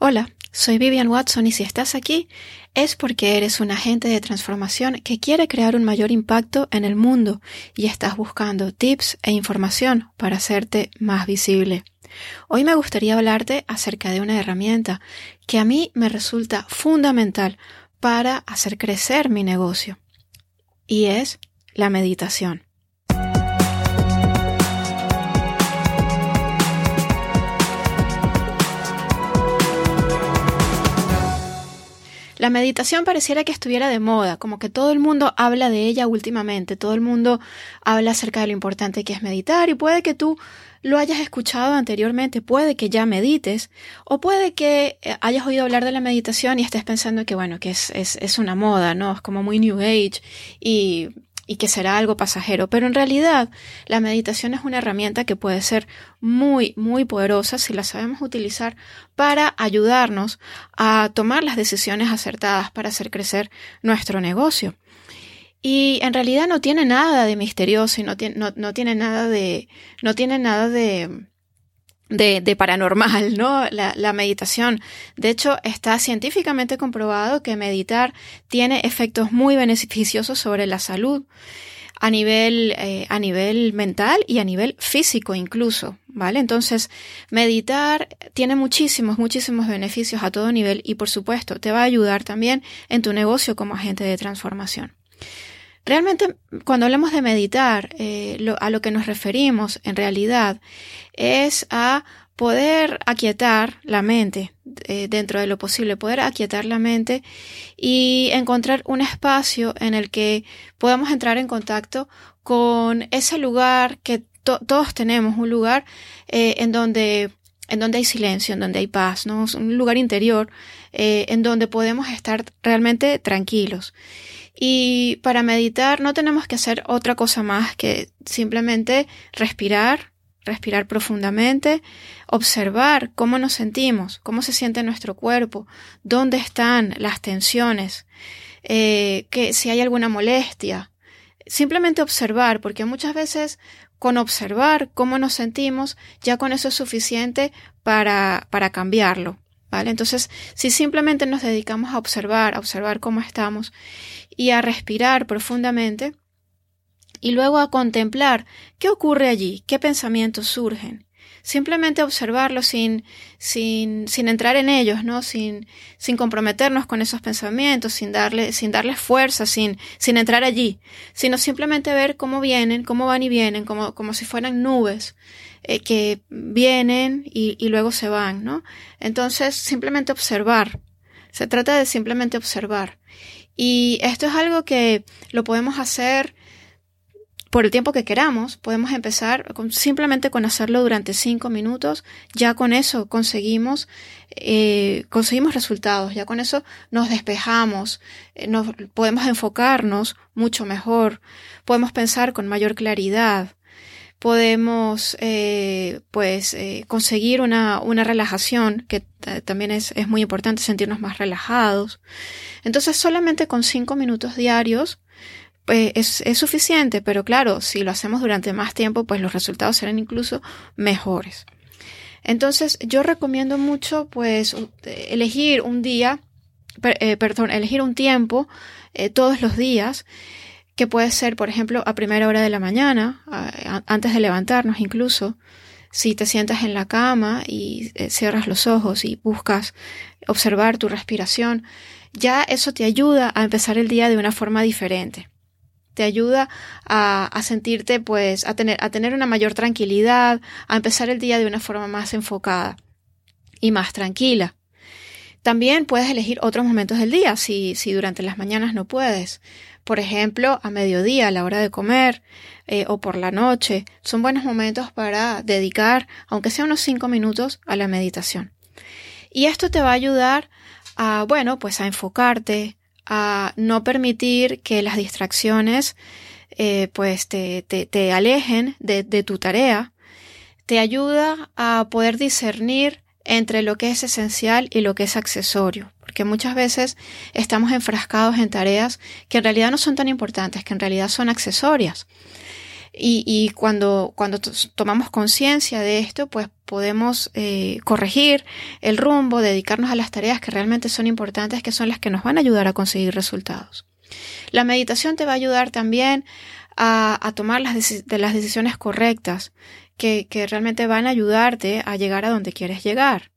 Hola, soy Vivian Watson y si estás aquí es porque eres un agente de transformación que quiere crear un mayor impacto en el mundo y estás buscando tips e información para hacerte más visible. Hoy me gustaría hablarte acerca de una herramienta que a mí me resulta fundamental para hacer crecer mi negocio y es la meditación. La meditación pareciera que estuviera de moda, como que todo el mundo habla de ella últimamente, todo el mundo habla acerca de lo importante que es meditar y puede que tú lo hayas escuchado anteriormente, puede que ya medites o puede que eh, hayas oído hablar de la meditación y estés pensando que bueno, que es, es, es una moda, ¿no? Es como muy New Age y y que será algo pasajero, pero en realidad la meditación es una herramienta que puede ser muy, muy poderosa si la sabemos utilizar para ayudarnos a tomar las decisiones acertadas para hacer crecer nuestro negocio. Y en realidad no tiene nada de misterioso y no tiene, no tiene nada de, no tiene nada de, de, paranormal, ¿no? La, meditación. De hecho, está científicamente comprobado que meditar tiene efectos muy beneficiosos sobre la salud a nivel, eh, a nivel mental y a nivel físico incluso, ¿vale? Entonces, meditar tiene muchísimos, muchísimos beneficios a todo nivel y por supuesto te va a ayudar también en tu negocio como agente de transformación. Realmente, cuando hablamos de meditar, eh, a lo que nos referimos en realidad es a poder aquietar la mente eh, dentro de lo posible, poder aquietar la mente y encontrar un espacio en el que podamos entrar en contacto con ese lugar que todos tenemos, un lugar eh, en donde en donde hay silencio, en donde hay paz, ¿no? un lugar interior en donde podemos estar realmente tranquilos. Y para meditar no tenemos que hacer otra cosa más que simplemente respirar, respirar profundamente, observar cómo nos sentimos, cómo se siente nuestro cuerpo, dónde están las tensiones, eh, que si hay alguna molestia. Simplemente observar, porque muchas veces con observar cómo nos sentimos, ya con eso es suficiente para, para cambiarlo. ¿Vale? Entonces, si simplemente nos dedicamos a observar, a observar cómo estamos y a respirar profundamente, y luego a contemplar qué ocurre allí, qué pensamientos surgen. Simplemente observarlos sin, sin, sin entrar en ellos, ¿no? Sin, sin comprometernos con esos pensamientos, sin darle, sin darles fuerza, sin, sin entrar allí, sino simplemente ver cómo vienen, cómo van y vienen, como, como si fueran nubes, eh, que vienen y, y luego se van, ¿no? Entonces, simplemente observar. Se trata de simplemente observar. Y esto es algo que lo podemos hacer por el tiempo que queramos. Podemos empezar simplemente con hacerlo durante cinco minutos. Ya con eso conseguimos, eh, conseguimos resultados. Ya con eso nos despejamos, eh, nos, podemos enfocarnos mucho mejor, podemos pensar con mayor claridad podemos eh, pues eh, conseguir una, una, relajación que también es, es, muy importante sentirnos más relajados. Entonces solamente con cinco minutos diarios pues es, es, suficiente pero claro si lo hacemos durante más tiempo pues los resultados serán incluso mejores. Entonces yo recomiendo mucho pues elegir un día eh, perdón elegir un tiempo todos los días que puede ser, por ejemplo, a primera hora de la mañana, antes de levantarnos incluso, si te sientas en la cama y eh, cierras los ojos y buscas observar tu respiración, ya eso te ayuda a empezar el día de una forma diferente. Te ayuda a, sentirte, pues, a tener, a tener una mayor tranquilidad, a empezar el día de una forma más enfocada y más tranquila. También puedes elegir otros momentos del día si, si durante las mañanas no puedes. Por ejemplo, a mediodía, a la hora de comer eh, o por la noche. Son buenos momentos para dedicar, aunque sea unos cinco minutos, a la meditación. Y esto te va a ayudar a, bueno, pues a enfocarte, a no permitir que las distracciones eh, pues te, te, te alejen de, de tu tarea. Te ayuda a poder discernir entre lo que es esencial y lo que es accesorio, porque muchas veces estamos enfrascados en tareas que en realidad no son tan importantes, que en realidad son accesorias. Y, cuando, cuando tomamos conciencia de esto, pues podemos eh, corregir el rumbo, dedicarnos a las tareas que realmente son importantes, que son las que nos van a ayudar a conseguir resultados. La meditación te va a ayudar también a, tomar las, de las decisiones correctas, que, que realmente van a ayudarte a llegar a donde quieres llegar.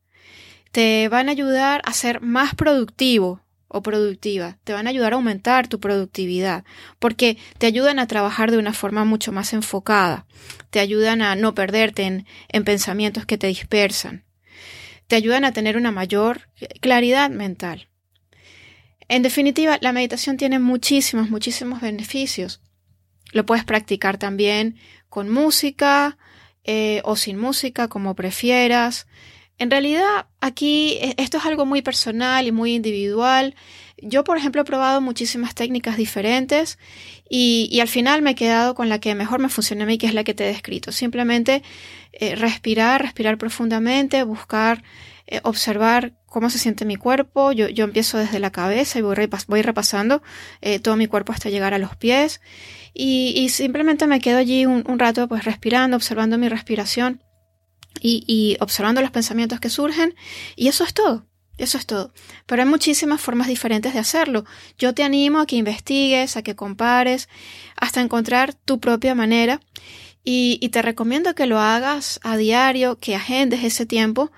Te van a ayudar a ser más productivo, o productiva, te van a ayudar a aumentar tu productividad, porque te ayudan a trabajar de una forma mucho más enfocada, te ayudan a no perderte en, en pensamientos que te dispersan, te ayudan a tener una mayor claridad mental. En definitiva, la meditación tiene muchísimos, muchísimos beneficios. Lo puedes practicar también con música eh, o sin música, como prefieras. En realidad, aquí e, esto es algo muy personal y muy individual. Yo, por ejemplo, he probado muchísimas técnicas diferentes y, al final me he quedado con la que mejor me funciona a mí, que es la que te he descrito. Simplemente eh, respirar, respirar profundamente, buscar, eh, observar cómo se siente mi cuerpo. Yo, yo empiezo desde la cabeza y voy, voy repasando eh, todo mi cuerpo hasta llegar a los pies. Y, simplemente me quedo allí un, un rato pues respirando, observando mi respiración y, observando los pensamientos que surgen y eso es todo. Eso es todo. Pero hay muchísimas formas diferentes de hacerlo. Yo te animo a que investigues, a que compares, hasta encontrar tu propia manera. Y, te recomiendo que lo hagas a diario, que agendes ese tiempo,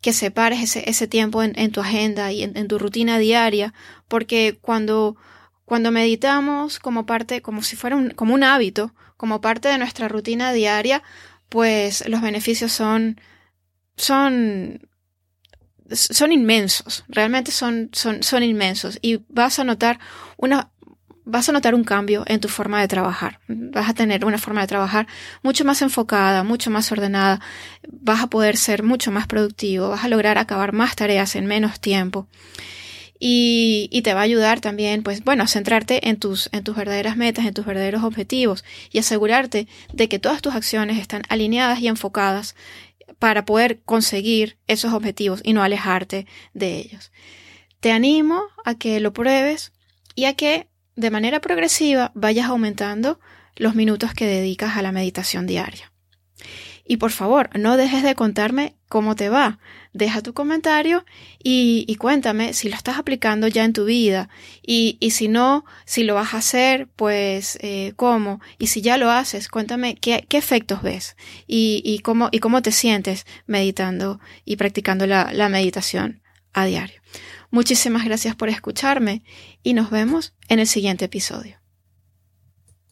que separes ese, ese tiempo en, tu agenda y en, tu rutina diaria, porque cuando, cuando meditamos como parte, como si fuera un, como un hábito, como parte de nuestra rutina diaria, pues los beneficios son, son, son inmensos, realmente son, son, son inmensos y vas a notar una, vas a notar un cambio en tu forma de trabajar. Vas a tener una forma de trabajar mucho más enfocada, mucho más ordenada. Vas a poder ser mucho más productivo. Vas a lograr acabar más tareas en menos tiempo y, y, te va a ayudar también, pues bueno, a centrarte en tus, en tus verdaderas metas, en tus verdaderos objetivos y asegurarte de que todas tus acciones están alineadas y enfocadas para poder conseguir esos objetivos y no alejarte de ellos. Te animo a que lo pruebes y a que de manera progresiva vayas aumentando los minutos que dedicas a la meditación diaria. Y por favor, no dejes de contarme cómo te va. Deja tu comentario y, cuéntame si lo estás aplicando ya en tu vida. Y, si no, si lo vas a hacer, pues eh, cómo. Y si ya lo haces, cuéntame qué, efectos ves y, cómo, y cómo te sientes meditando y practicando la, la meditación a diario. Muchísimas gracias por escucharme y nos vemos en el siguiente episodio.